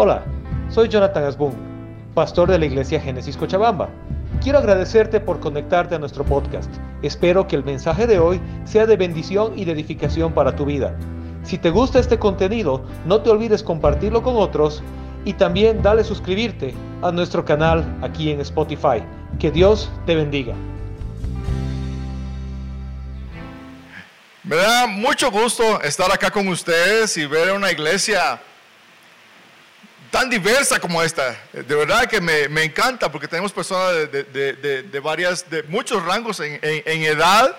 Hola, soy Jonathan Asbun, pastor de la iglesia Génesis Cochabamba. Quiero agradecerte por conectarte a nuestro podcast. Espero que el mensaje de hoy sea de bendición y de edificación para tu vida. Si te gusta este contenido, no te olvides compartirlo con otros y también dale suscribirte a nuestro canal aquí en Spotify. Que Dios te bendiga. Me da mucho gusto estar acá con ustedes y ver una iglesia tan diversa como esta. De verdad que me, me encanta porque tenemos personas de, de, de, de, varias, de muchos rangos en, en, en edad.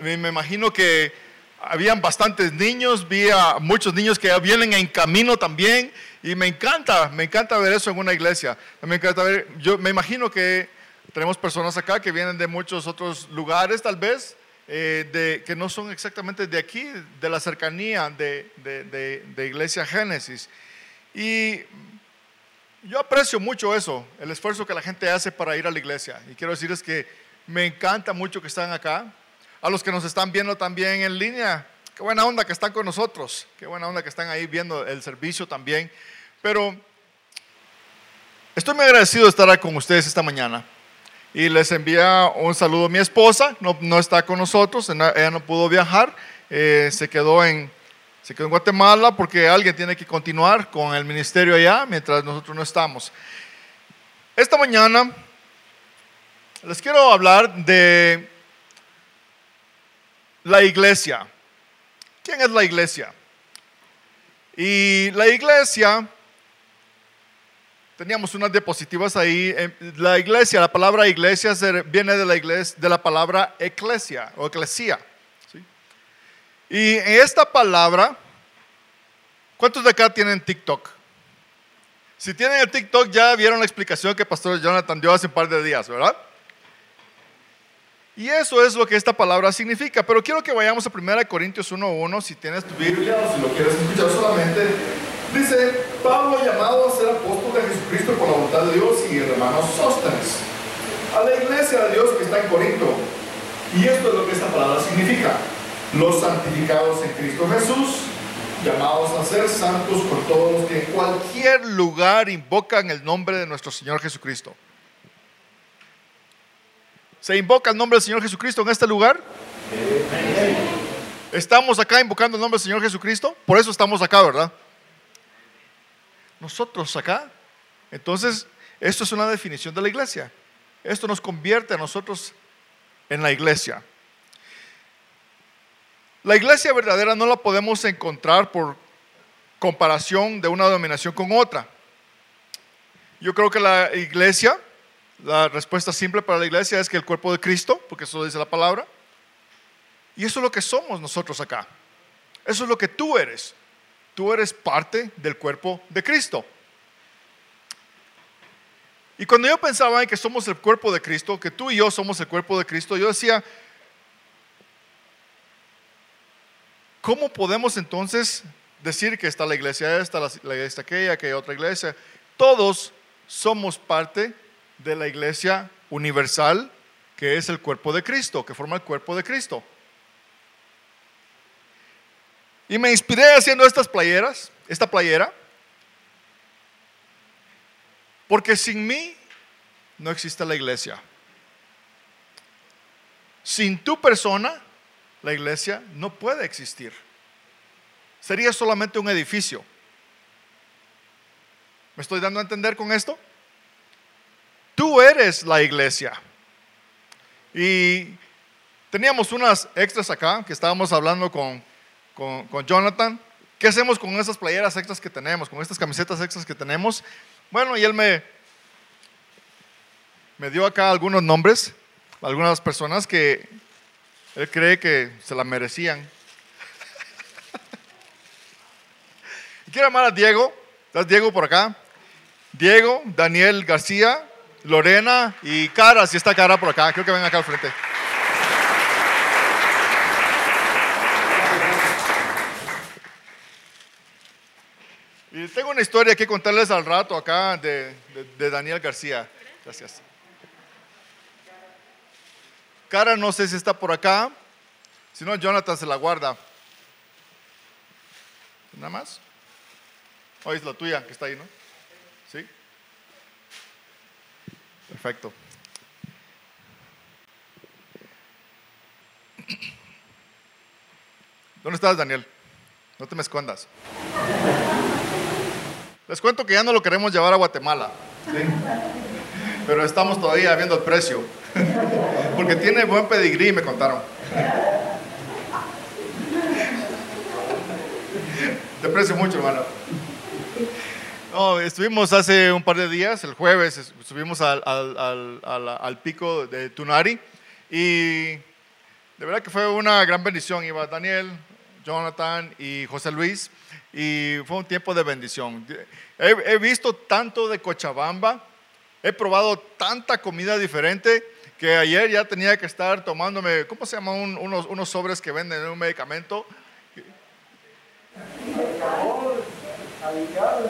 Me, imagino que habían bastantes niños, vi a muchos niños que vienen en camino también y me encanta, me encanta ver eso en una iglesia. Me encanta ver, yo me imagino que tenemos personas acá que vienen de muchos otros lugares tal vez, eh, de, que no son exactamente de aquí, de la cercanía de, de, de Iglesia Génesis. Y yo aprecio mucho eso, el esfuerzo que la gente hace para ir a la iglesia. Y quiero decirles que me encanta mucho que están acá. A los que nos están viendo también en línea, qué buena onda que están con nosotros, qué buena onda que están ahí viendo el servicio también. Pero estoy muy agradecido de estar con ustedes esta mañana. Y les envía un saludo a mi esposa, no, no está con nosotros, ella no pudo viajar, eh, se, quedó en, se quedó en Guatemala porque alguien tiene que continuar con el ministerio allá mientras nosotros no estamos. Esta mañana les quiero hablar de la iglesia. ¿Quién es la iglesia? Y la iglesia, teníamos unas diapositivas ahí. La iglesia, la palabra iglesia viene de la, iglesia, de la palabra eclesia o eclesia. Y esta palabra, ¿cuántos de acá tienen TikTok? Si tienen el TikTok, ya vieron la explicación que Pastor Jonathan dio hace un par de días, ¿verdad? Y eso es lo que esta palabra significa. Pero quiero que vayamos a 1 Corintios 1.1, si tienes tu Biblia o si lo quieres escuchar solamente. Dice, Pablo llamado a ser apóstol de Jesucristo por la voluntad de Dios y el Sóstenes. A la iglesia de Dios que está en Corinto. Y esto es lo que esta palabra significa. Los santificados en Cristo Jesús, llamados a ser santos por todos los que en cualquier lugar invocan el nombre de nuestro Señor Jesucristo. ¿Se invoca el nombre del Señor Jesucristo en este lugar? ¿Estamos acá invocando el nombre del Señor Jesucristo? Por eso estamos acá, ¿verdad? Nosotros acá. Entonces, esto es una definición de la iglesia. Esto nos convierte a nosotros en la iglesia. La iglesia verdadera no la podemos encontrar por comparación de una denominación con otra. Yo creo que la iglesia la respuesta simple para la iglesia es que el cuerpo de Cristo, porque eso dice la palabra. Y eso es lo que somos nosotros acá. Eso es lo que tú eres. Tú eres parte del cuerpo de Cristo. Y cuando yo pensaba en que somos el cuerpo de Cristo, que tú y yo somos el cuerpo de Cristo, yo decía, ¿cómo podemos entonces decir que está la iglesia esta, la iglesia aquella, que otra iglesia? Todos somos parte de la iglesia universal, que es el cuerpo de Cristo, que forma el cuerpo de Cristo. Y me inspiré haciendo estas playeras, esta playera, porque sin mí no existe la iglesia. Sin tu persona, la iglesia no puede existir. Sería solamente un edificio. ¿Me estoy dando a entender con esto? Tú eres la iglesia. Y teníamos unas extras acá que estábamos hablando con, con, con, Jonathan. ¿Qué hacemos con esas playeras extras que tenemos, con estas camisetas extras que tenemos? Bueno, y él me, me dio acá algunos nombres, algunas personas que él cree que se la merecían. Quiero llamar a Diego. ¿Estás Diego por acá? Diego, Daniel García, Lorena y Cara, si está Cara por acá, creo que ven acá al frente. Y tengo una historia que contarles al rato acá de, de, de Daniel García. Gracias. Cara no sé si está por acá, si no Jonathan se la guarda. Nada más. Oh, es la tuya que está ahí, ¿no? Sí. Perfecto. ¿Dónde estás, Daniel? No te me escondas. Les cuento que ya no lo queremos llevar a Guatemala. Pero estamos todavía viendo el precio. Porque tiene buen pedigrí, me contaron. Te aprecio mucho, hermano. No, estuvimos hace un par de días, el jueves, subimos al, al, al, pico de Tunari y de verdad que fue una gran bendición. Iba Daniel, Jonathan y José Luis y fue un tiempo de bendición. He visto tanto de Cochabamba, he probado tanta comida diferente que ayer ya tenía que estar tomándome, ¿cómo se llama? unos, unos sobres que venden un medicamento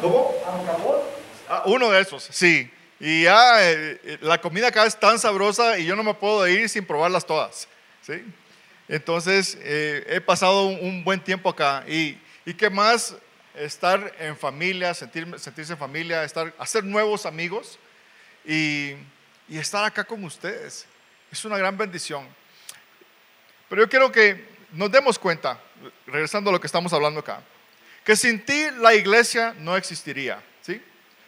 ¿Cómo? Ah, uno de esos, sí. Y ya eh, la comida acá es tan sabrosa y yo no me puedo ir sin probarlas todas. ¿sí? Entonces, eh, he pasado un, buen tiempo acá. Y, y qué más estar en familia, sentir, sentirse en familia, estar, hacer nuevos amigos y, estar acá con ustedes. Es una gran bendición. Pero yo quiero que nos demos cuenta, regresando a lo que estamos hablando acá, que sin ti la iglesia no existiría. ¿sí?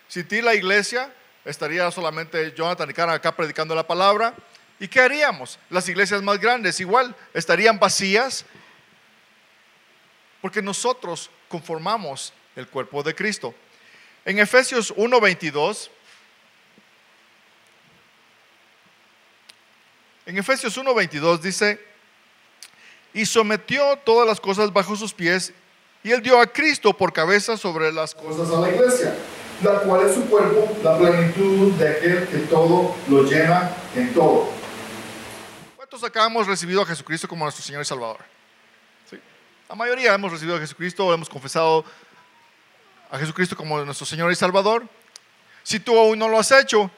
Sin ti la iglesia estaría solamente Jonathan y Karen acá predicando la palabra. ¿Y qué haríamos? Las iglesias más grandes igual estarían vacías porque nosotros conformamos el cuerpo de Cristo. En Efesios 1:22 En Efesios 1:22 dice, y sometió todas las cosas bajo sus pies y él dio a Cristo por cabeza sobre las cosas a la iglesia, la cual es su cuerpo, la plenitud de aquel que todo lo llena en todo. ¿Cuántos acá hemos recibido a Jesucristo como nuestro Señor y Salvador? ¿Sí? La mayoría hemos recibido a Jesucristo o hemos confesado a Jesucristo como nuestro Señor y Salvador. Si tú aún no lo has hecho,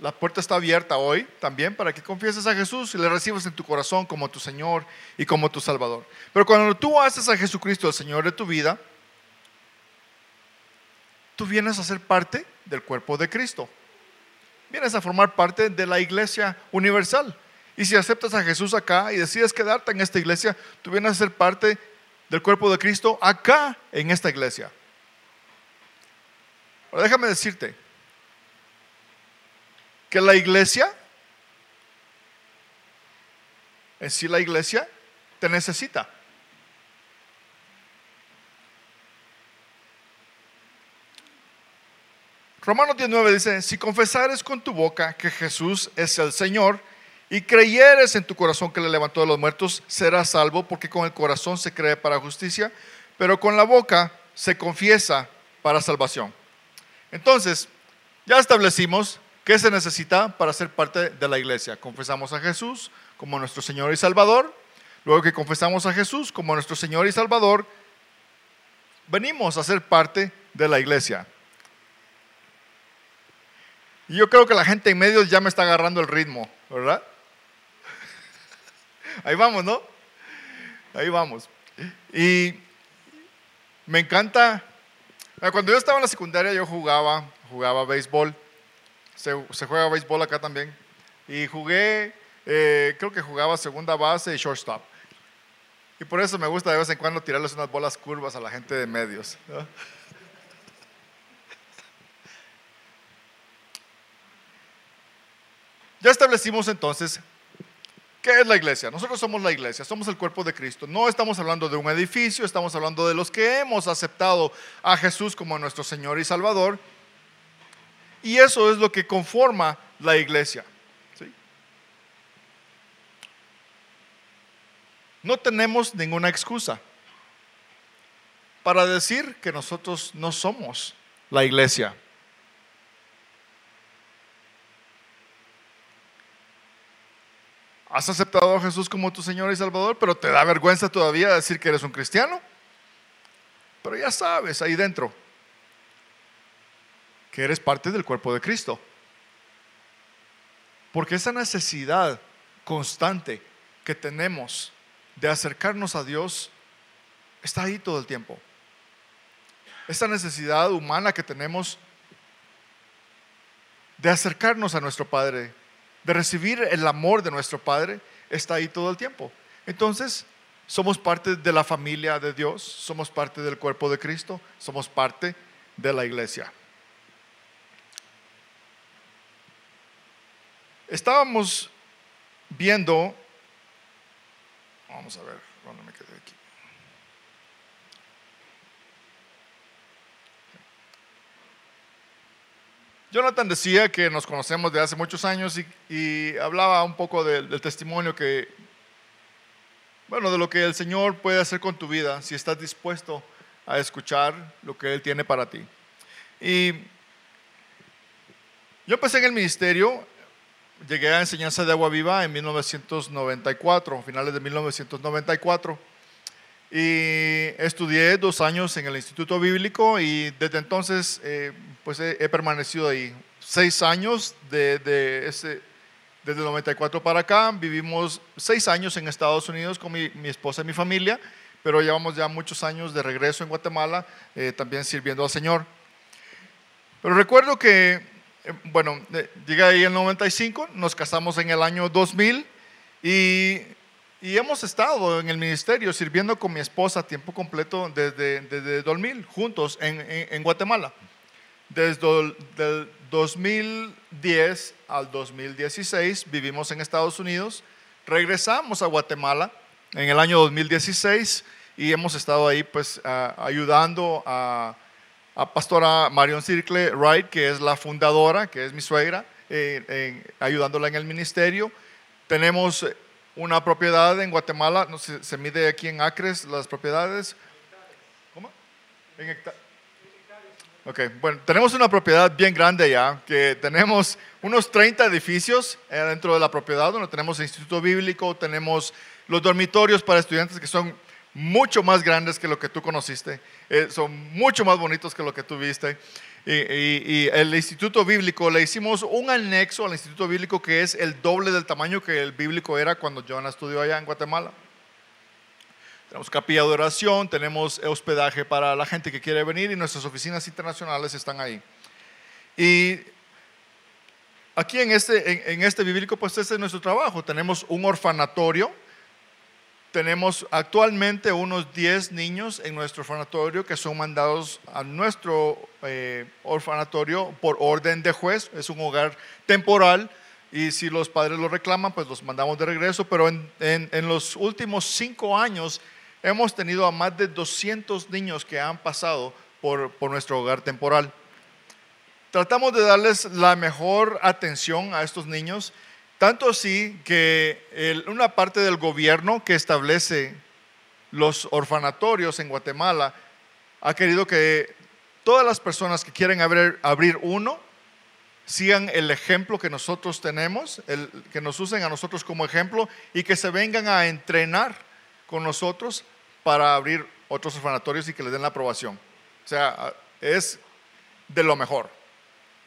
la puerta está abierta hoy también para que confieses a Jesús y le recibas en tu corazón como tu Señor y como tu Salvador. Pero cuando tú haces a Jesucristo el Señor de tu vida, tú vienes a ser parte del cuerpo de Cristo. Vienes a formar parte de la iglesia universal. Y si aceptas a Jesús acá y decides quedarte en esta iglesia, tú vienes a ser parte del cuerpo de Cristo acá en esta iglesia. Ahora déjame decirte, que la iglesia, en sí la iglesia, te necesita. Romanos 19 dice, si confesares con tu boca que Jesús es el Señor y creyeres en tu corazón que le levantó de los muertos, serás salvo porque con el corazón se cree para justicia, pero con la boca se confiesa para salvación. Entonces, ya establecimos ¿Qué se necesita para ser parte de la iglesia? Confesamos a Jesús como nuestro Señor y Salvador. Luego que confesamos a Jesús como nuestro Señor y Salvador, venimos a ser parte de la iglesia. Y yo creo que la gente en medio ya me está agarrando el ritmo, ¿verdad? Ahí vamos, ¿no? Ahí vamos. Y me encanta, cuando yo estaba en la secundaria yo jugaba, jugaba béisbol se, juega béisbol acá también. Y jugué, eh, creo que jugaba segunda base y shortstop. Y por eso me gusta de vez en cuando tirarles unas bolas curvas a la gente de medios. Ya establecimos entonces ¿Qué es la iglesia? Nosotros somos la iglesia, somos el cuerpo de Cristo. No estamos hablando de un edificio, estamos hablando de los que hemos aceptado a Jesús como nuestro Señor y Salvador y eso es lo que conforma la iglesia. No tenemos ninguna excusa para decir que nosotros no somos la iglesia. ¿Has aceptado a Jesús como tu Señor y Salvador, pero te da vergüenza todavía decir que eres un cristiano? Pero ya sabes, ahí dentro, que eres parte del cuerpo de Cristo. Porque esa necesidad constante que tenemos de acercarnos a Dios está ahí todo el tiempo. esa necesidad humana que tenemos de acercarnos a nuestro Padre, de recibir el amor de nuestro Padre, está ahí todo el tiempo. Entonces, somos parte de la familia de Dios, somos parte del cuerpo de Cristo, somos parte de la iglesia. Estábamos viendo, vamos a ver, ¿dónde me quedé aquí? Jonathan decía que nos conocemos de hace muchos años y, hablaba un poco del, testimonio que, bueno, de lo que el Señor puede hacer con tu vida si estás dispuesto a escuchar lo que Él tiene para ti. Y yo empecé en el ministerio, llegué a enseñanza de agua viva en 1994, finales de 1994. Y estudié dos años en el Instituto Bíblico y desde entonces eh, pues he, permanecido ahí. Seis años de, ese, desde el 94 para acá. Vivimos seis años en Estados Unidos con mi, esposa y mi familia, pero llevamos ya muchos años de regreso en Guatemala, eh, también sirviendo al Señor. Pero recuerdo que, bueno, llegué ahí en el 95, nos casamos en el año 2000 y y hemos estado en el ministerio sirviendo con mi esposa a tiempo completo desde, desde 2000, juntos en, en, Guatemala. Desde el 2010 al 2016 vivimos en Estados Unidos, regresamos a Guatemala en el año 2016 y hemos estado ahí pues ayudando a, a, pastora Marion Circle Wright, que es la fundadora, que es mi suegra, eh, ayudándola en el ministerio. Tenemos una propiedad en Guatemala, no sé, se mide aquí en acres las propiedades. ¿Cómo? En hectáreas. Ok, bueno, tenemos una propiedad bien grande ya, que tenemos unos 30 edificios eh, dentro de la propiedad, donde tenemos el Instituto Bíblico, tenemos los dormitorios para estudiantes que son mucho más grandes que lo que tú conociste, eh, son mucho más bonitos que lo que tú viste. Y, el Instituto Bíblico, le hicimos un anexo al Instituto Bíblico que es el doble del tamaño que el bíblico era cuando Joana estudió allá en Guatemala. Tenemos capilla de oración, tenemos hospedaje para la gente que quiere venir y nuestras oficinas internacionales están ahí. Y aquí en este, en, este bíblico, pues este es nuestro trabajo. Tenemos un orfanatorio tenemos actualmente unos 10 niños en nuestro orfanatorio que son mandados a nuestro eh, orfanatorio por orden de juez. Es un hogar temporal y si los padres lo reclaman, pues los mandamos de regreso. Pero en, en los últimos cinco años hemos tenido a más de 200 niños que han pasado por, por nuestro hogar temporal. Tratamos de darles la mejor atención a estos niños tanto así que una parte del gobierno que establece los orfanatorios en Guatemala ha querido que todas las personas que quieren abrir, uno sigan el ejemplo que nosotros tenemos, que nos usen a nosotros como ejemplo y que se vengan a entrenar con nosotros para abrir otros orfanatorios y que les den la aprobación. O sea, es de lo mejor.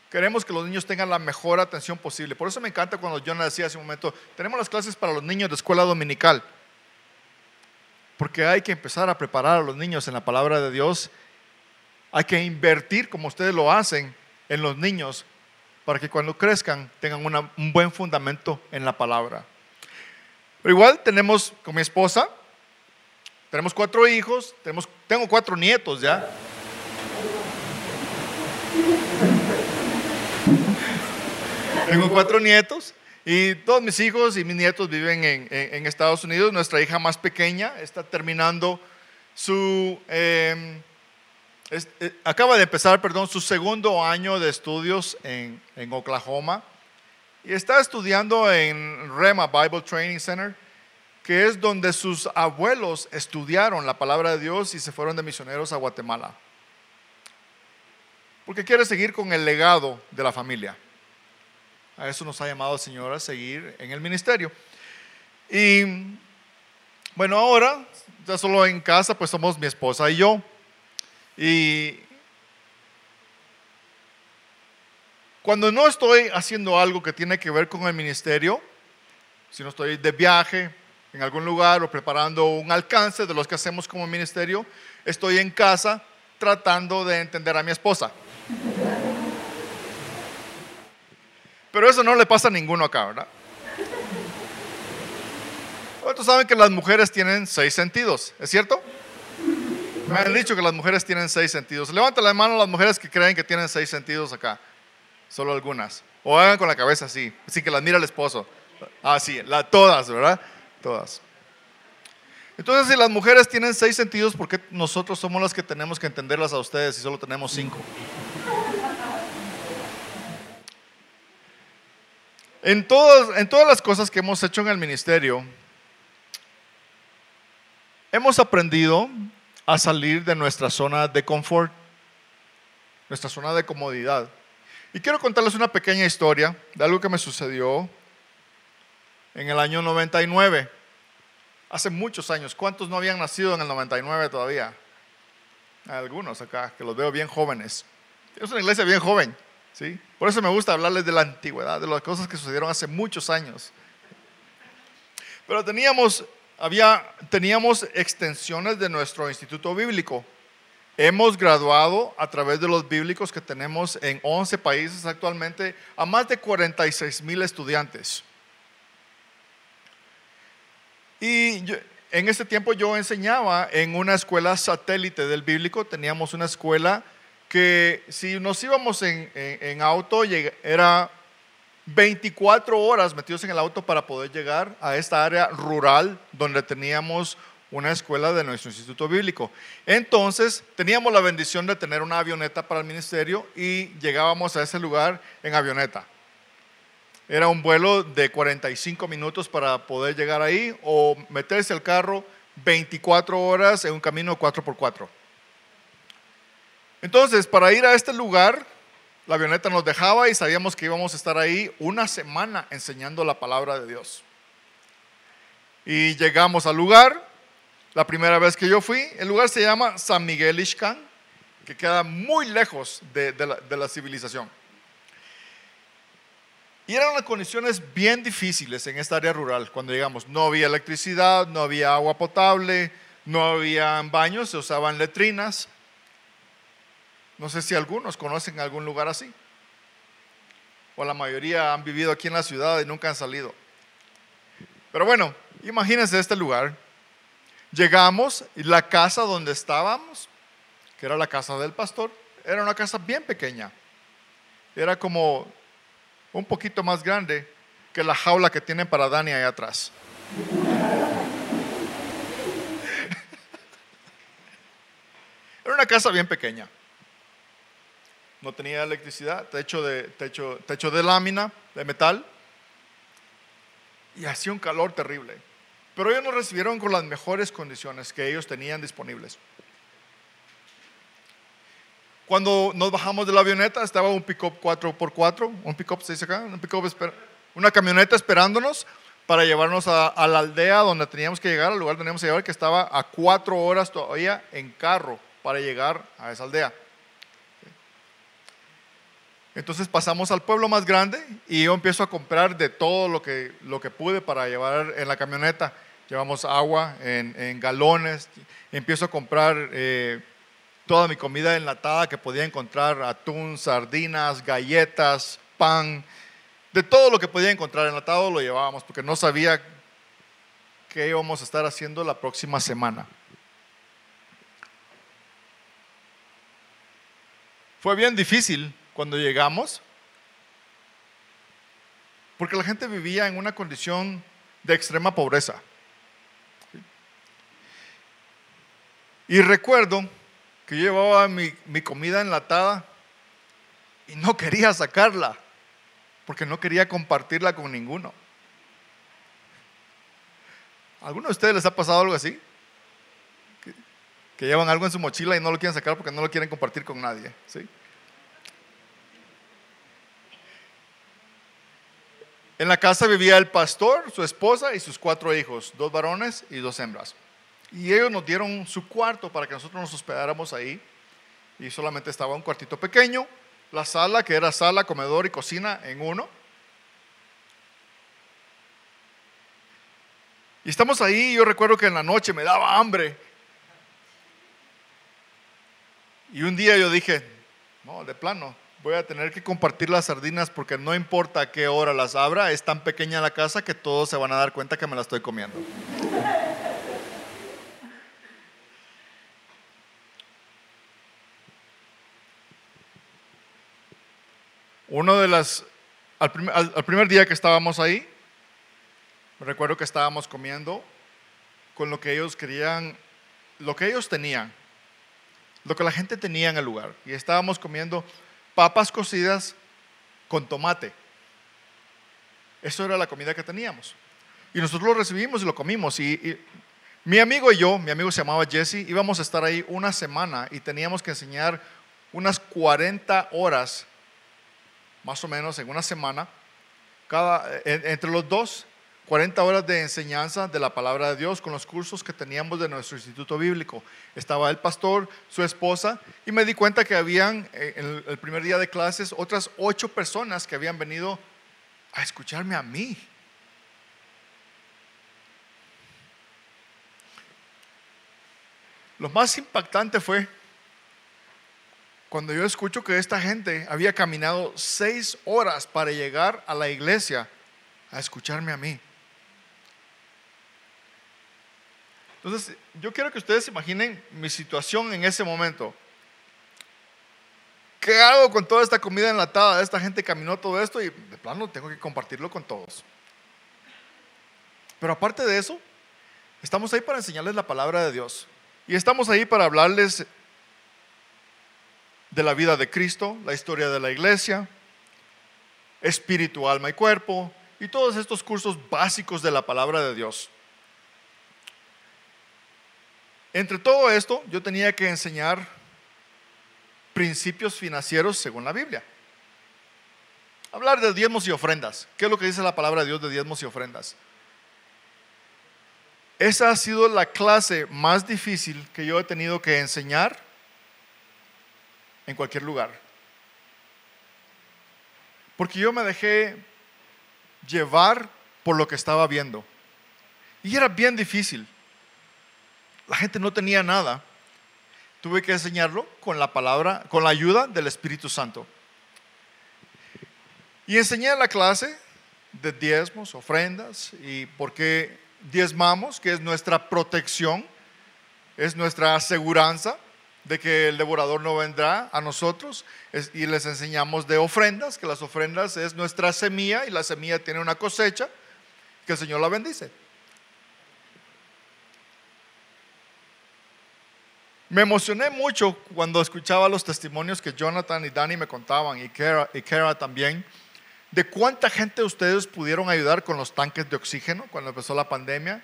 Queremos que los niños tengan la mejor atención posible. Por eso me encanta cuando Jonah decía hace un momento, tenemos las clases para los niños de escuela dominical. Porque hay que empezar a preparar a los niños en la palabra de Dios. Hay que invertir, como ustedes lo hacen, en los niños para que cuando crezcan tengan un buen fundamento en la palabra. Pero igual tenemos con mi esposa, tenemos cuatro hijos, tenemos, tengo cuatro nietos ya. Tengo cuatro nietos y todos mis hijos y mis nietos viven en, Estados Unidos. Nuestra hija más pequeña está terminando su... Em, eh, acaba de empezar, perdón, su segundo año de estudios en, en Oklahoma y está estudiando en Rema Bible Training Center, que es donde sus abuelos estudiaron la palabra de Dios y se fueron de misioneros a Guatemala. Porque quiere seguir con el legado de la familia. A eso nos ha llamado el Señor a seguir en el ministerio. Y bueno, ahora, ya solo en casa, pues somos mi esposa y yo. Y cuando no estoy haciendo algo que tiene que ver con el ministerio, si no estoy de viaje en algún lugar o preparando un alcance de los que hacemos como ministerio, estoy en casa tratando de entender a mi esposa. Pero eso no le pasa a ninguno acá, ¿verdad? ¿Cuántos saben que las mujeres tienen seis sentidos? ¿Es cierto? Me han dicho que las mujeres tienen seis sentidos. Levanten la mano las mujeres que creen que tienen seis sentidos acá. Solo algunas. O hagan con la cabeza así, así que las mira el esposo. Ah, sí, la, todas, ¿verdad? Todas. Entonces, si las mujeres tienen seis sentidos, ¿por qué nosotros somos las que tenemos que entenderlas a ustedes y solo tenemos cinco? En todas, en todas las cosas que hemos hecho en el ministerio, hemos aprendido a salir de nuestra zona de confort, nuestra zona de comodidad. Y quiero contarles una pequeña historia de algo que me sucedió en el año 99. Hace muchos años. ¿Cuántos no habían nacido en el 99 todavía? algunos acá, que los veo bien jóvenes. Es una iglesia bien joven. ¿Sí? Por eso me gusta hablarles de la antigüedad, de las cosas que sucedieron hace muchos años. Pero teníamos, había, teníamos extensiones de nuestro instituto bíblico. Hemos graduado a través de los bíblicos que tenemos en 11 países actualmente a más de 46 mil estudiantes. Y en ese tiempo yo enseñaba en una escuela satélite del bíblico, teníamos una escuela que si nos íbamos en, auto era 24 horas metidos en el auto para poder llegar a esta área rural donde teníamos una escuela de nuestro instituto bíblico. Entonces teníamos la bendición de tener una avioneta para el ministerio y llegábamos a ese lugar en avioneta. Era un vuelo de 45 minutos para poder llegar ahí o meterse al carro 24 horas en un camino 4x4. Entonces, para ir a este lugar, la avioneta nos dejaba y sabíamos que íbamos a estar ahí una semana enseñando la palabra de Dios. Y llegamos al lugar, la primera vez que yo fui, el lugar se llama San Miguel Ixcán, que queda muy lejos de, de la civilización. Y eran las condiciones bien difíciles en esta área rural cuando llegamos. No había electricidad, no había agua potable, no había baños, se usaban letrinas. No sé si algunos conocen algún lugar así. O la mayoría han vivido aquí en la ciudad y nunca han salido. Pero bueno, imagínense este lugar. Llegamos y la casa donde estábamos, que era la casa del pastor, era una casa bien pequeña. Era como un poquito más grande que la jaula que tienen para Dani ahí atrás. Era una casa bien pequeña. No tenía electricidad, techo de, techo, techo de lámina, de metal. Y hacía un calor terrible. Pero ellos nos recibieron con las mejores condiciones que ellos tenían disponibles. Cuando nos bajamos de la avioneta estaba un pick-up 4x4, un pick-up se dice acá, un pick una camioneta esperándonos para llevarnos a, la aldea donde teníamos que llegar, al lugar donde teníamos que llegar, que estaba a cuatro horas todavía en carro para llegar a esa aldea. Entonces pasamos al pueblo más grande y yo empiezo a comprar de todo lo que, lo que pude para llevar en la camioneta. Llevamos agua en, galones, empiezo a comprar eh, toda mi comida enlatada que podía encontrar, atún, sardinas, galletas, pan, de todo lo que podía encontrar enlatado lo llevábamos porque no sabía qué íbamos a estar haciendo la próxima semana. Fue bien difícil cuando llegamos porque la gente vivía en una condición de extrema pobreza. Y recuerdo que yo llevaba mi, mi comida enlatada y no quería sacarla porque no quería compartirla con ninguno. ¿Alguno de ustedes les ha pasado algo así? Que, que, llevan algo en su mochila y no lo quieren sacar porque no lo quieren compartir con nadie. ¿sí? En la casa vivía el pastor, su esposa y sus cuatro hijos, dos varones y dos hembras. Y ellos nos dieron su cuarto para que nosotros nos hospedáramos ahí. Y solamente estaba un cuartito pequeño, la sala, que era sala, comedor y cocina en uno. Y estamos ahí, yo recuerdo que en la noche me daba hambre. Y un día yo dije, no, de plano, voy a tener que compartir las sardinas porque no importa a qué hora las abra, es tan pequeña la casa que todos se van a dar cuenta que me la estoy comiendo. Uno de las, al primer, día que estábamos ahí, recuerdo que estábamos comiendo con lo que ellos querían, lo que ellos tenían, lo que la gente tenía en el lugar. Y estábamos comiendo papas cocidas con tomate. Eso era la comida que teníamos. Y nosotros lo recibimos y lo comimos. Y, mi amigo y yo, mi amigo se llamaba Jesse, íbamos a estar ahí una semana y teníamos que enseñar unas 40 horas más o menos en una semana, cada, entre los dos, 40 horas de enseñanza de la palabra de Dios con los cursos que teníamos de nuestro instituto bíblico. Estaba el pastor, su esposa, y me di cuenta que habían, eh, en el primer día de clases, otras ocho personas que habían venido a escucharme a mí. Lo más impactante fue cuando yo escucho que esta gente había caminado seis horas para llegar a la iglesia a escucharme a mí. Entonces, yo quiero que ustedes imaginen mi situación en ese momento. ¿Qué hago con toda esta comida enlatada? Esta gente caminó todo esto y de plano tengo que compartirlo con todos. Pero aparte de eso, estamos ahí para enseñarles la palabra de Dios. Y estamos ahí para hablarles de la vida de Cristo, la historia de la iglesia, espíritu, alma y cuerpo, y todos estos cursos básicos de la palabra de Dios. Entre todo esto, yo tenía que enseñar principios financieros según la Biblia. Hablar de diezmos y ofrendas. ¿Qué es lo que dice la palabra de Dios de diezmos y ofrendas? Esa ha sido la clase más difícil que yo he tenido que enseñar en cualquier lugar. Porque yo me dejé llevar por lo que estaba viendo. Y era bien difícil. La gente no tenía nada. Tuve que enseñarlo con la palabra, con la ayuda del Espíritu Santo. Y enseñé la clase de diezmos, ofrendas y por qué diezmamos, que es nuestra protección, es nuestra aseguranza de que el devorador no vendrá a nosotros y les enseñamos de ofrendas, que las ofrendas es nuestra semilla y la semilla tiene una cosecha, que el Señor la bendice. Me emocioné mucho cuando escuchaba los testimonios que Jonathan y Danny me contaban y Kara, y Kara también, de cuánta gente ustedes pudieron ayudar con los tanques de oxígeno cuando empezó la pandemia.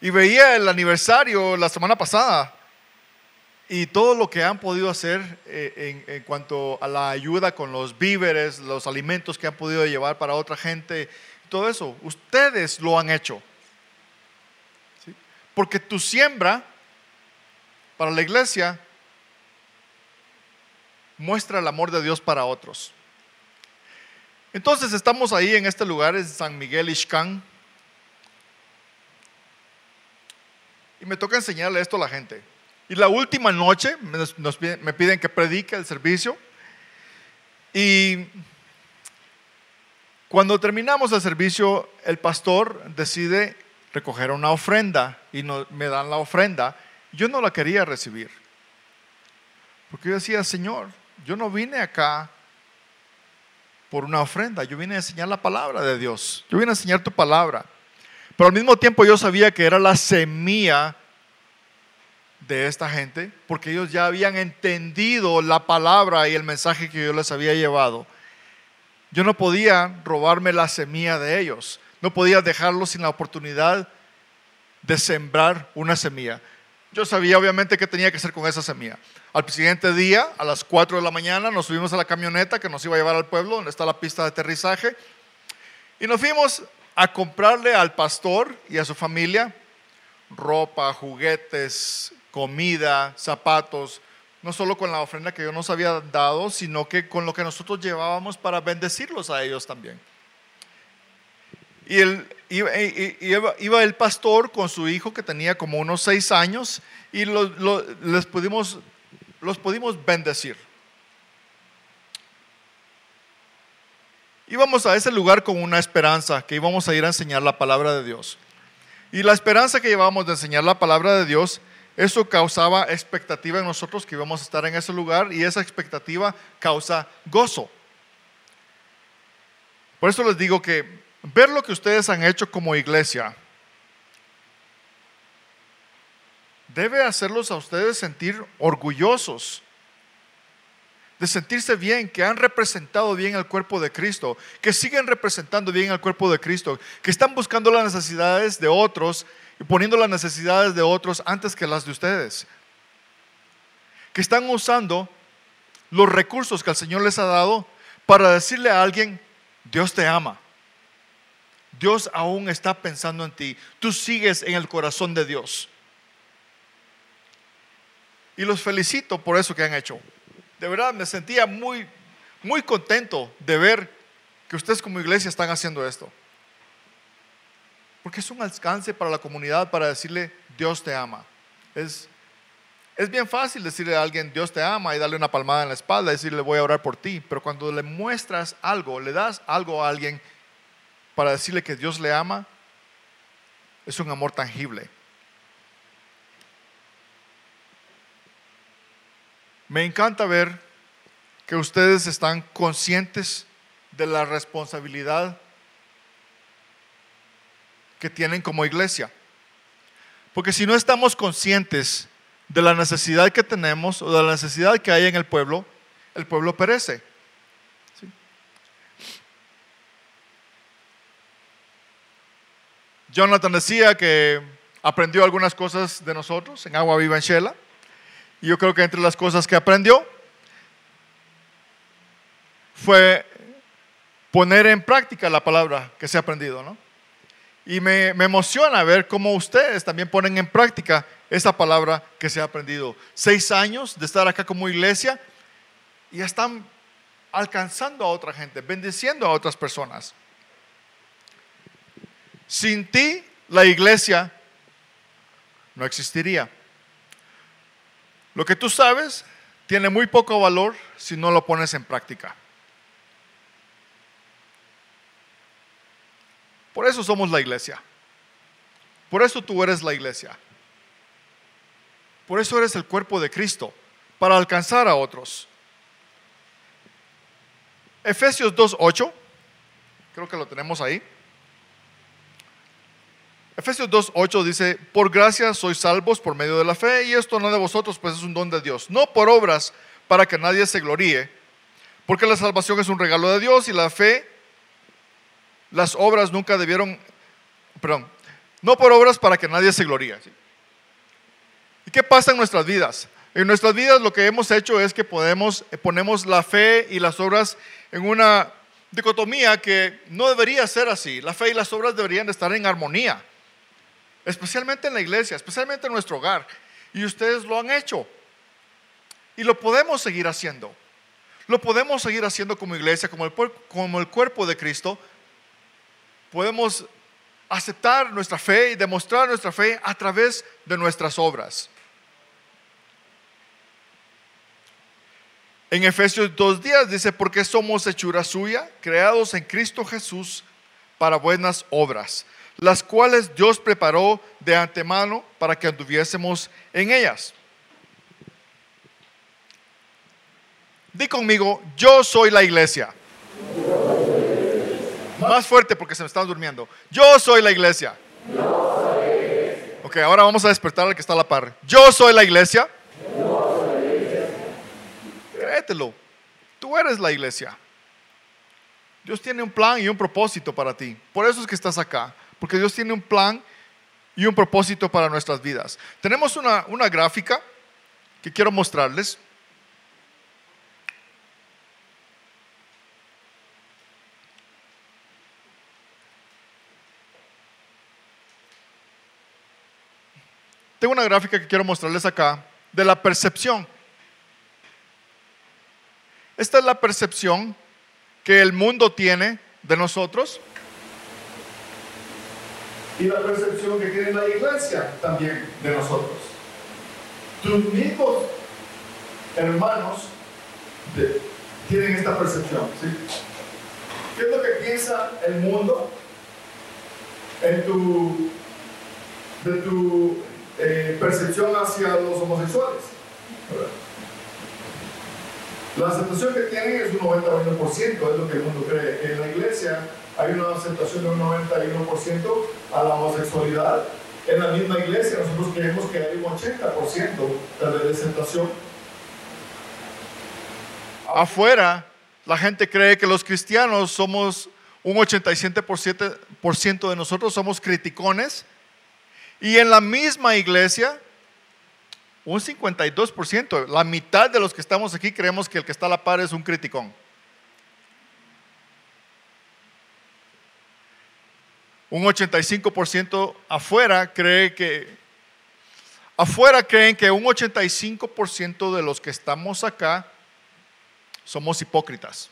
Y veía el aniversario la semana pasada y todo lo que han podido hacer eh, en, cuanto a la ayuda con los víveres, los alimentos que han podido llevar para otra gente, todo eso, ustedes lo han hecho. Porque tu siembra para la iglesia muestra el amor de Dios para otros. Entonces estamos ahí en este lugar, es San Miguel Ixcán. Y me toca enseñarle esto a la gente. Y la última noche me piden que predique el servicio. Y cuando terminamos el servicio, el pastor decide recoger una ofrenda y me dan la ofrenda. Yo no la quería recibir. Porque yo decía, Señor, yo no vine acá por una ofrenda, yo vine a enseñar la palabra de Dios. Yo vine a enseñar tu palabra. Pero al mismo tiempo yo sabía que era la semilla de esta gente porque ellos ya habían entendido la palabra y el mensaje que yo les había llevado. Yo no podía robarme la semilla de ellos, no podía dejarlos sin la oportunidad de sembrar una semilla. Yo sabía obviamente qué tenía que hacer con esa semilla. Al siguiente día, a las 4 de la mañana, nos subimos a la camioneta que nos iba a llevar al pueblo, donde está la pista de aterrizaje, y nos fuimos a comprarle al pastor y a su familia ropa, juguetes, comida, zapatos, no solo con la ofrenda que Dios nos había dado, sino que con lo que nosotros llevábamos para bendecirlos a ellos también. Y el, iba, el pastor con su hijo que tenía como unos seis años y les pudimos los pudimos bendecir. Íbamos a ese lugar con una esperanza, que íbamos a ir a enseñar la palabra de Dios. Y la esperanza que llevábamos de enseñar la palabra de Dios, eso causaba expectativa en nosotros que íbamos a estar en ese lugar y esa expectativa causa gozo. Por eso les digo que ver lo que ustedes han hecho como iglesia debe hacerlos a ustedes sentir orgullosos de sentirse bien, que han representado bien al cuerpo de Cristo, que siguen representando bien al cuerpo de Cristo, que están buscando las necesidades de otros y poniendo las necesidades de otros antes que las de ustedes, que están usando los recursos que el Señor les ha dado para decirle a alguien, Dios te ama, Dios aún está pensando en ti, tú sigues en el corazón de Dios. Y los felicito por eso que han hecho de verdad me sentía muy, muy contento de ver que ustedes como iglesia están haciendo esto. Porque es un alcance para la comunidad para decirle, Dios te ama. Es, es bien fácil decirle a alguien, Dios te ama y darle una palmada en la espalda y decirle, voy a orar por ti. Pero cuando le muestras algo, le das algo a alguien para decirle que Dios le ama, es un amor tangible. Me encanta ver que ustedes están conscientes de la responsabilidad que tienen como iglesia. Porque si no estamos conscientes de la necesidad que tenemos o de la necesidad que hay en el pueblo, el pueblo perece. Jonathan decía que aprendió algunas cosas de nosotros en Agua Viva en Shela. Y yo creo que entre las cosas que aprendió fue poner en práctica la palabra que se ha aprendido, ¿no? Y me, emociona ver cómo ustedes también ponen en práctica esa palabra que se ha aprendido. Seis años de estar acá como iglesia y están alcanzando a otra gente, bendiciendo a otras personas. Sin ti, la iglesia no existiría. Lo que tú sabes tiene muy poco valor si no lo pones en práctica. Por eso somos la iglesia. Por eso tú eres la iglesia. Por eso eres el cuerpo de Cristo, para alcanzar a otros. Efesios 2.8, creo que lo tenemos ahí. Efesios 2.8 dice, por gracia sois salvos por medio de la fe, y esto no de vosotros, pues es un don de Dios, no por obras para que nadie se gloríe, porque la salvación es un regalo de Dios y la fe, las obras nunca debieron, perdón, no por obras para que nadie se gloríe. ¿Y qué pasa en nuestras vidas? En nuestras vidas lo que hemos hecho es que podemos, ponemos la fe y las obras en una dicotomía que no debería ser así. La fe y las obras deberían estar en armonía especialmente en la iglesia, especialmente en nuestro hogar. Y ustedes lo han hecho. Y lo podemos seguir haciendo. Lo podemos seguir haciendo como iglesia, como el, cuerpo de Cristo. Podemos aceptar nuestra fe y demostrar nuestra fe a través de nuestras obras. En Efesios 2 días dice, porque somos hechura suya, creados en Cristo Jesús para buenas obras, las cuales Dios preparó de antemano para que anduviésemos en ellas. Di conmigo, yo soy la iglesia. Más fuerte porque se me están durmiendo. Yo soy la iglesia. Ok, ahora vamos a despertar al que está a la par. Yo soy la iglesia. Créetelo. Tú eres la iglesia. Dios tiene un plan y un propósito para ti. Por eso es que estás acá. Porque Dios tiene un plan y un propósito para nuestras vidas. Tenemos una, una gráfica que quiero mostrarles. Tengo una gráfica que quiero mostrarles acá de la percepción. Esta es la percepción que el mundo tiene de nosotros y la percepción que tiene la iglesia también de nosotros. Tus mismos hermanos tienen esta percepción. ¿sí? ¿Qué es lo que piensa el mundo en tu, de tu eh, percepción hacia los homosexuales? La aceptación que tienen es un 91%, es lo que el mundo cree. En la iglesia hay una aceptación de un 91% a la homosexualidad. En la misma iglesia nosotros creemos que hay un 80% de aceptación. Afuera, la gente cree que los cristianos somos un 87% de nosotros somos criticones. Y en la misma iglesia un 52%, la mitad de los que estamos aquí creemos que el que está a la par es un criticón. Un 85% afuera cree que afuera creen que un 85% de los que estamos acá somos hipócritas.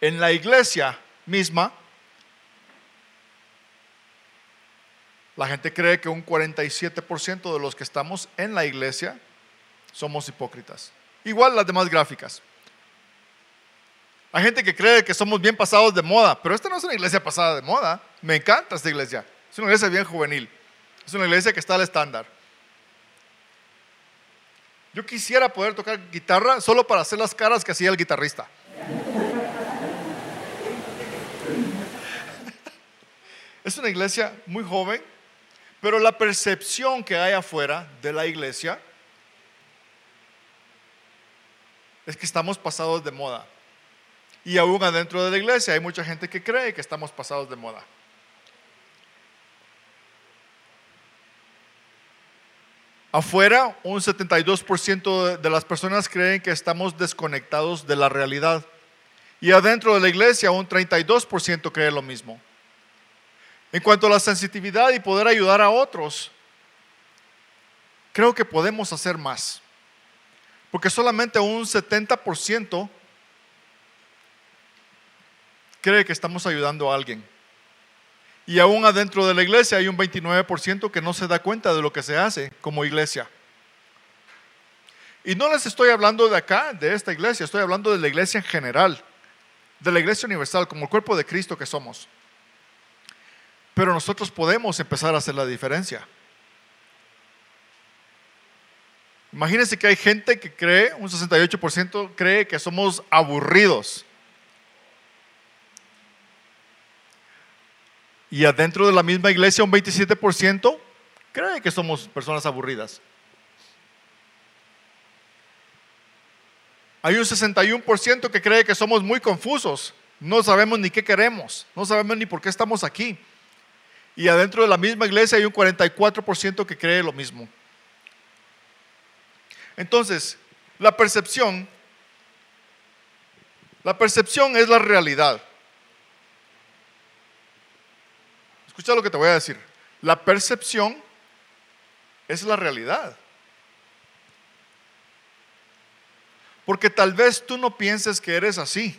En la iglesia misma La gente cree que un 47% de los que estamos en la iglesia somos hipócritas. Igual las demás gráficas. Hay gente que cree que somos bien pasados de moda, pero esta no es una iglesia pasada de moda. Me encanta esta iglesia. Es una iglesia bien juvenil. Es una iglesia que está al estándar. Yo quisiera poder tocar guitarra solo para hacer las caras que hacía el guitarrista. Es una iglesia muy joven, pero la percepción que hay afuera de la iglesia es que estamos pasados de moda. Y aún adentro de la iglesia hay mucha gente que cree que estamos pasados de moda. Afuera, un 72% de las personas creen que estamos desconectados de la realidad. Y adentro de la iglesia, un 32% cree lo mismo. En cuanto a la sensitividad y poder ayudar a otros, creo que podemos hacer más. Porque solamente un 70% cree que estamos ayudando a alguien. Y aún adentro de la iglesia hay un 29% que no se da cuenta de lo que se hace como iglesia. Y no les estoy hablando de acá, de esta iglesia, estoy hablando de la iglesia en general, de la iglesia universal, como el cuerpo de Cristo que somos. Pero nosotros podemos empezar a hacer la diferencia. Imagínense que hay gente que cree, un 68% cree que somos aburridos. Y adentro de la misma iglesia un 27% cree que somos personas aburridas. Hay un 61% que cree que somos muy confusos. No sabemos ni qué queremos, no sabemos ni por qué estamos aquí. Y adentro de la misma iglesia hay un 44% que cree lo mismo. Entonces, la percepción, la percepción es la realidad. Escucha lo que te voy a decir. La percepción es la realidad. Porque tal vez tú no pienses que eres así,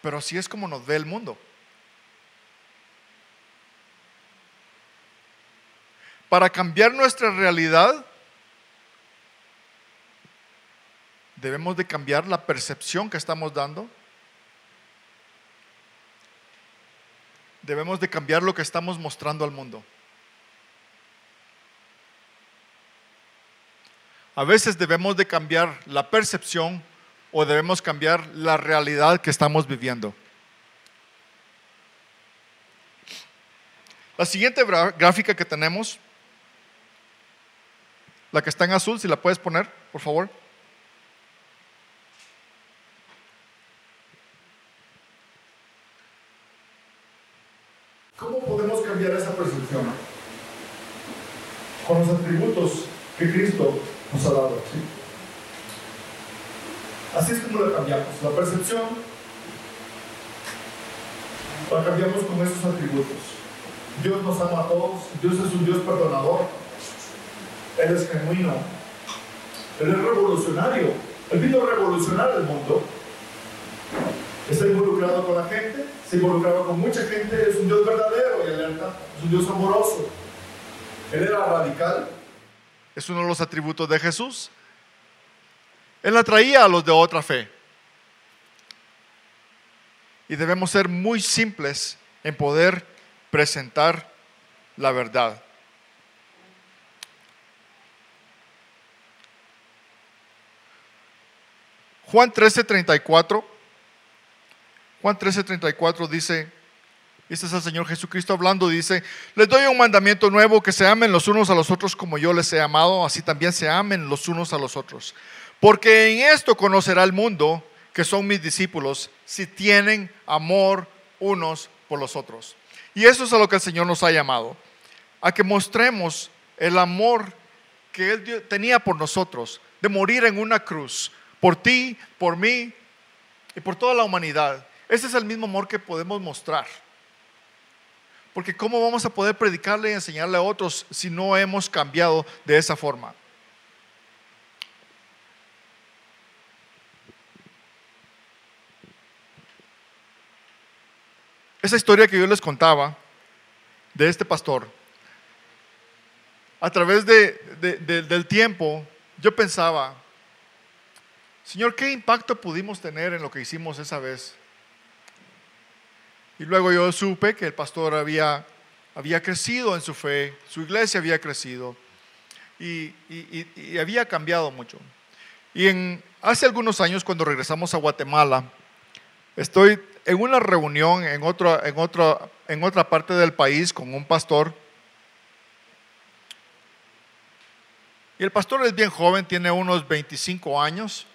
pero así es como nos ve el mundo. Para cambiar nuestra realidad, debemos de cambiar la percepción que estamos dando. Debemos de cambiar lo que estamos mostrando al mundo. A veces debemos de cambiar la percepción o debemos cambiar la realidad que estamos viviendo. La siguiente gráfica que tenemos la que está en azul, si la puedes poner, por favor. ¿Cómo podemos cambiar esa percepción? Con los atributos que Cristo nos ha dado. Así es como la cambiamos. La percepción la cambiamos con esos atributos. Dios nos ama a todos, Dios es un Dios perdonador, él es genuino. Él es revolucionario. Él vino a revolucionar el mundo. Está involucrado con la gente, se involucrado con mucha gente, es un Dios verdadero y alerta, es un Dios amoroso. Él era radical, es uno de los atributos de Jesús. Él atraía a los de otra fe. Y debemos ser muy simples en poder presentar la verdad. Juan 13:34. Juan 13:34 dice, este es el Señor Jesucristo hablando, dice, les doy un mandamiento nuevo, que se amen los unos a los otros como yo les he amado, así también se amen los unos a los otros. Porque en esto conocerá el mundo que son mis discípulos, si tienen amor unos por los otros. Y eso es a lo que el Señor nos ha llamado, a que mostremos el amor que Él tenía por nosotros, de morir en una cruz, por ti, por mí y por toda la humanidad. Ese es el mismo amor que podemos mostrar. Porque ¿cómo vamos a poder predicarle y enseñarle a otros si no hemos cambiado de esa forma? Esa historia que yo les contaba de este pastor, a través del tiempo, yo pensaba, Señor, ¿qué impacto pudimos tener en lo que hicimos esa vez? Y luego yo supe que el pastor había, había crecido en su fe, su iglesia había crecido y, había cambiado mucho. Y en, hace algunos años, cuando regresamos a Guatemala, estoy en una reunión en, otro, en, otro, en otra parte del país con un pastor. Y el pastor es bien joven, tiene unos 25 años.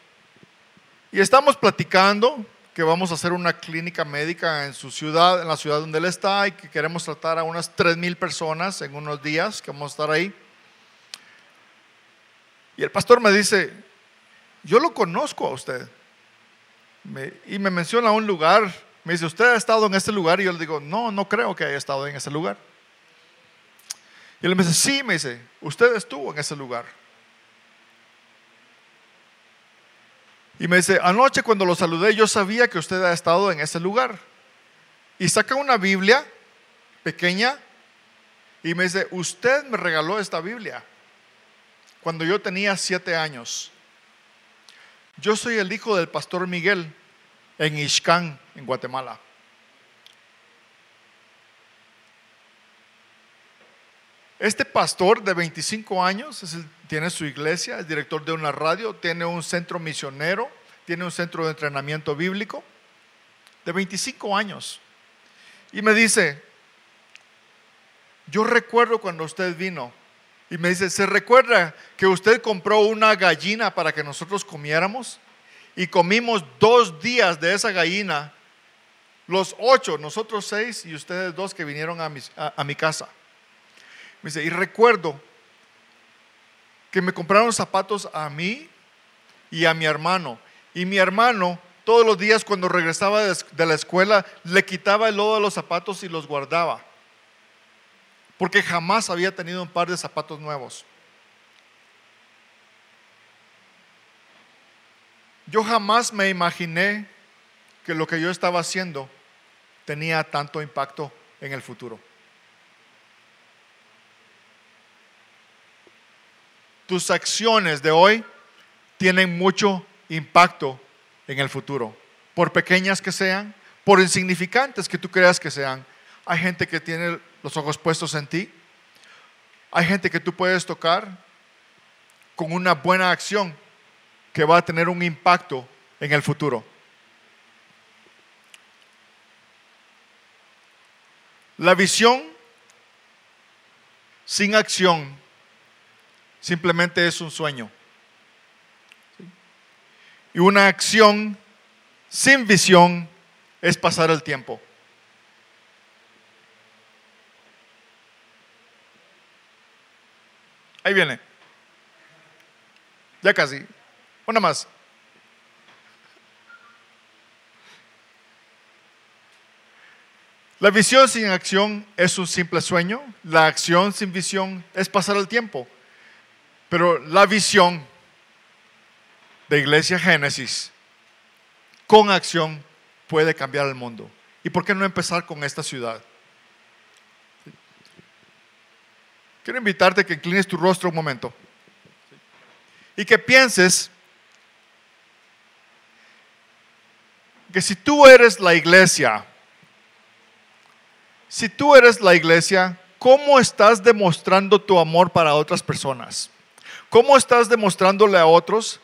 Y estamos platicando que vamos a hacer una clínica médica en su ciudad, en la ciudad donde él está, y que queremos tratar a unas 3 mil personas en unos días que vamos a estar ahí. Y el pastor me dice, yo lo conozco a usted. y me menciona un lugar, me dice, ¿usted ha estado en este lugar? Y yo le digo, no, no creo que haya estado en ese lugar. Y él me dice, sí, me dice, usted estuvo en ese lugar. Y me dice, anoche cuando lo saludé yo sabía que usted ha estado en ese lugar. Y saca una Biblia pequeña y me dice, usted me regaló esta Biblia cuando yo tenía siete años. Yo soy el hijo del pastor Miguel en Ixcán, en Guatemala. Este pastor de 25 años tiene su iglesia, es director de una radio, tiene un centro misionero, tiene un centro de entrenamiento bíblico, de 25 años. Y me dice, yo recuerdo cuando usted vino y me dice, ¿se recuerda que usted compró una gallina para que nosotros comiéramos? Y comimos dos días de esa gallina, los ocho, nosotros seis y ustedes dos que vinieron a mi casa. Me dice, y recuerdo que me compraron zapatos a mí y a mi hermano. Y mi hermano, todos los días cuando regresaba de la escuela, le quitaba el lodo de los zapatos y los guardaba. Porque jamás había tenido un par de zapatos nuevos. Yo jamás me imaginé que lo que yo estaba haciendo tenía tanto impacto en el futuro. Tus acciones de hoy tienen mucho impacto en el futuro. Por pequeñas que sean, por insignificantes que tú creas que sean. Hay gente que tiene los ojos puestos en ti. Hay gente que tú puedes tocar con una buena acción que va a tener un impacto en el futuro. La visión sin acción simplemente es un sueño. Y una acción sin visión es pasar el tiempo. Ahí viene. Ya casi. Una más. La visión sin acción es un simple sueño. La acción sin visión es pasar el tiempo. Pero la visión de Iglesia Génesis con acción puede cambiar el mundo. ¿Y por qué no empezar con esta ciudad? Quiero invitarte a que inclines tu rostro un momento. y que pienses que si tú eres la iglesia, si tú eres la iglesia, ¿cómo estás demostrando tu amor para otras personas? ¿Cómo estás demostrándole a otros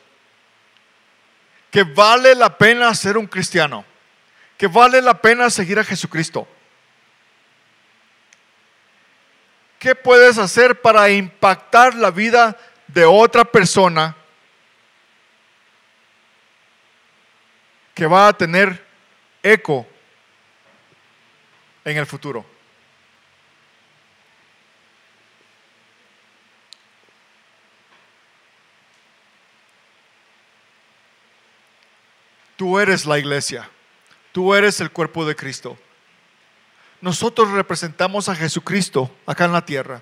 que vale la pena ser un cristiano? Que vale la pena seguir a Jesucristo. ¿Qué puedes hacer para impactar la vida de otra persona que va a tener eco en el futuro. Tú eres la iglesia, tú eres el cuerpo de Cristo. Nosotros representamos a Jesucristo acá en la tierra.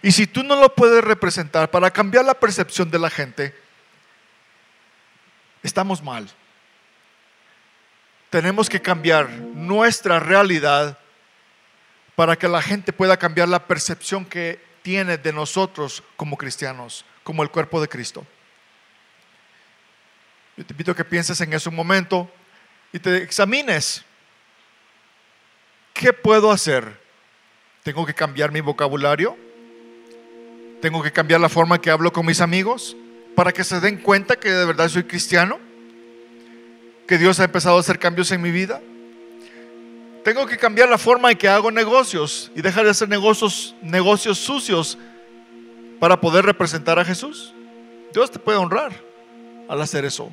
Y si tú no lo puedes representar para cambiar la percepción de la gente, estamos mal tenemos que cambiar nuestra realidad para que la gente pueda cambiar la percepción que tiene de nosotros como cristianos, como el cuerpo de Cristo. Yo te invito a que pienses en ese momento y te examines. ¿Qué puedo hacer? ¿Tengo que cambiar mi vocabulario? ¿Tengo que cambiar la forma en que hablo con mis amigos para que se den cuenta que de verdad soy cristiano? que Dios ha empezado a hacer cambios en mi vida. Tengo que cambiar la forma en que hago negocios y dejar de hacer negocios, negocios sucios para poder representar a Jesús. Dios te puede honrar al hacer eso.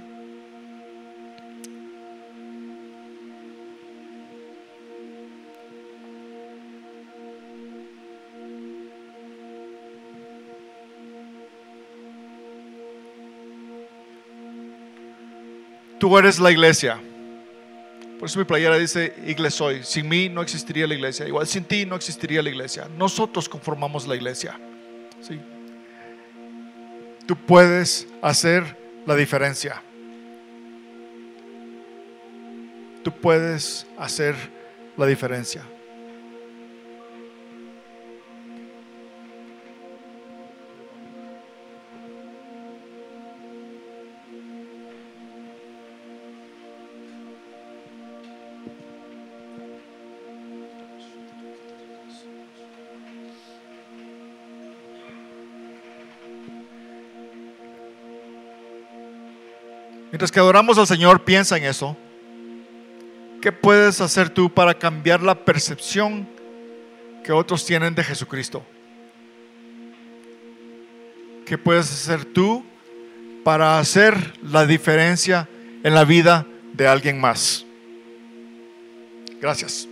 Tú eres la iglesia. Por eso mi playera dice iglesia hoy. Sin mí no existiría la iglesia. Igual sin ti no existiría la iglesia. Nosotros conformamos la iglesia. ¿Sí? Tú puedes hacer la diferencia. Tú puedes hacer la diferencia. Mientras que adoramos al Señor, piensa en eso. ¿Qué puedes hacer tú para cambiar la percepción que otros tienen de Jesucristo? ¿Qué puedes hacer tú para hacer la diferencia en la vida de alguien más? Gracias.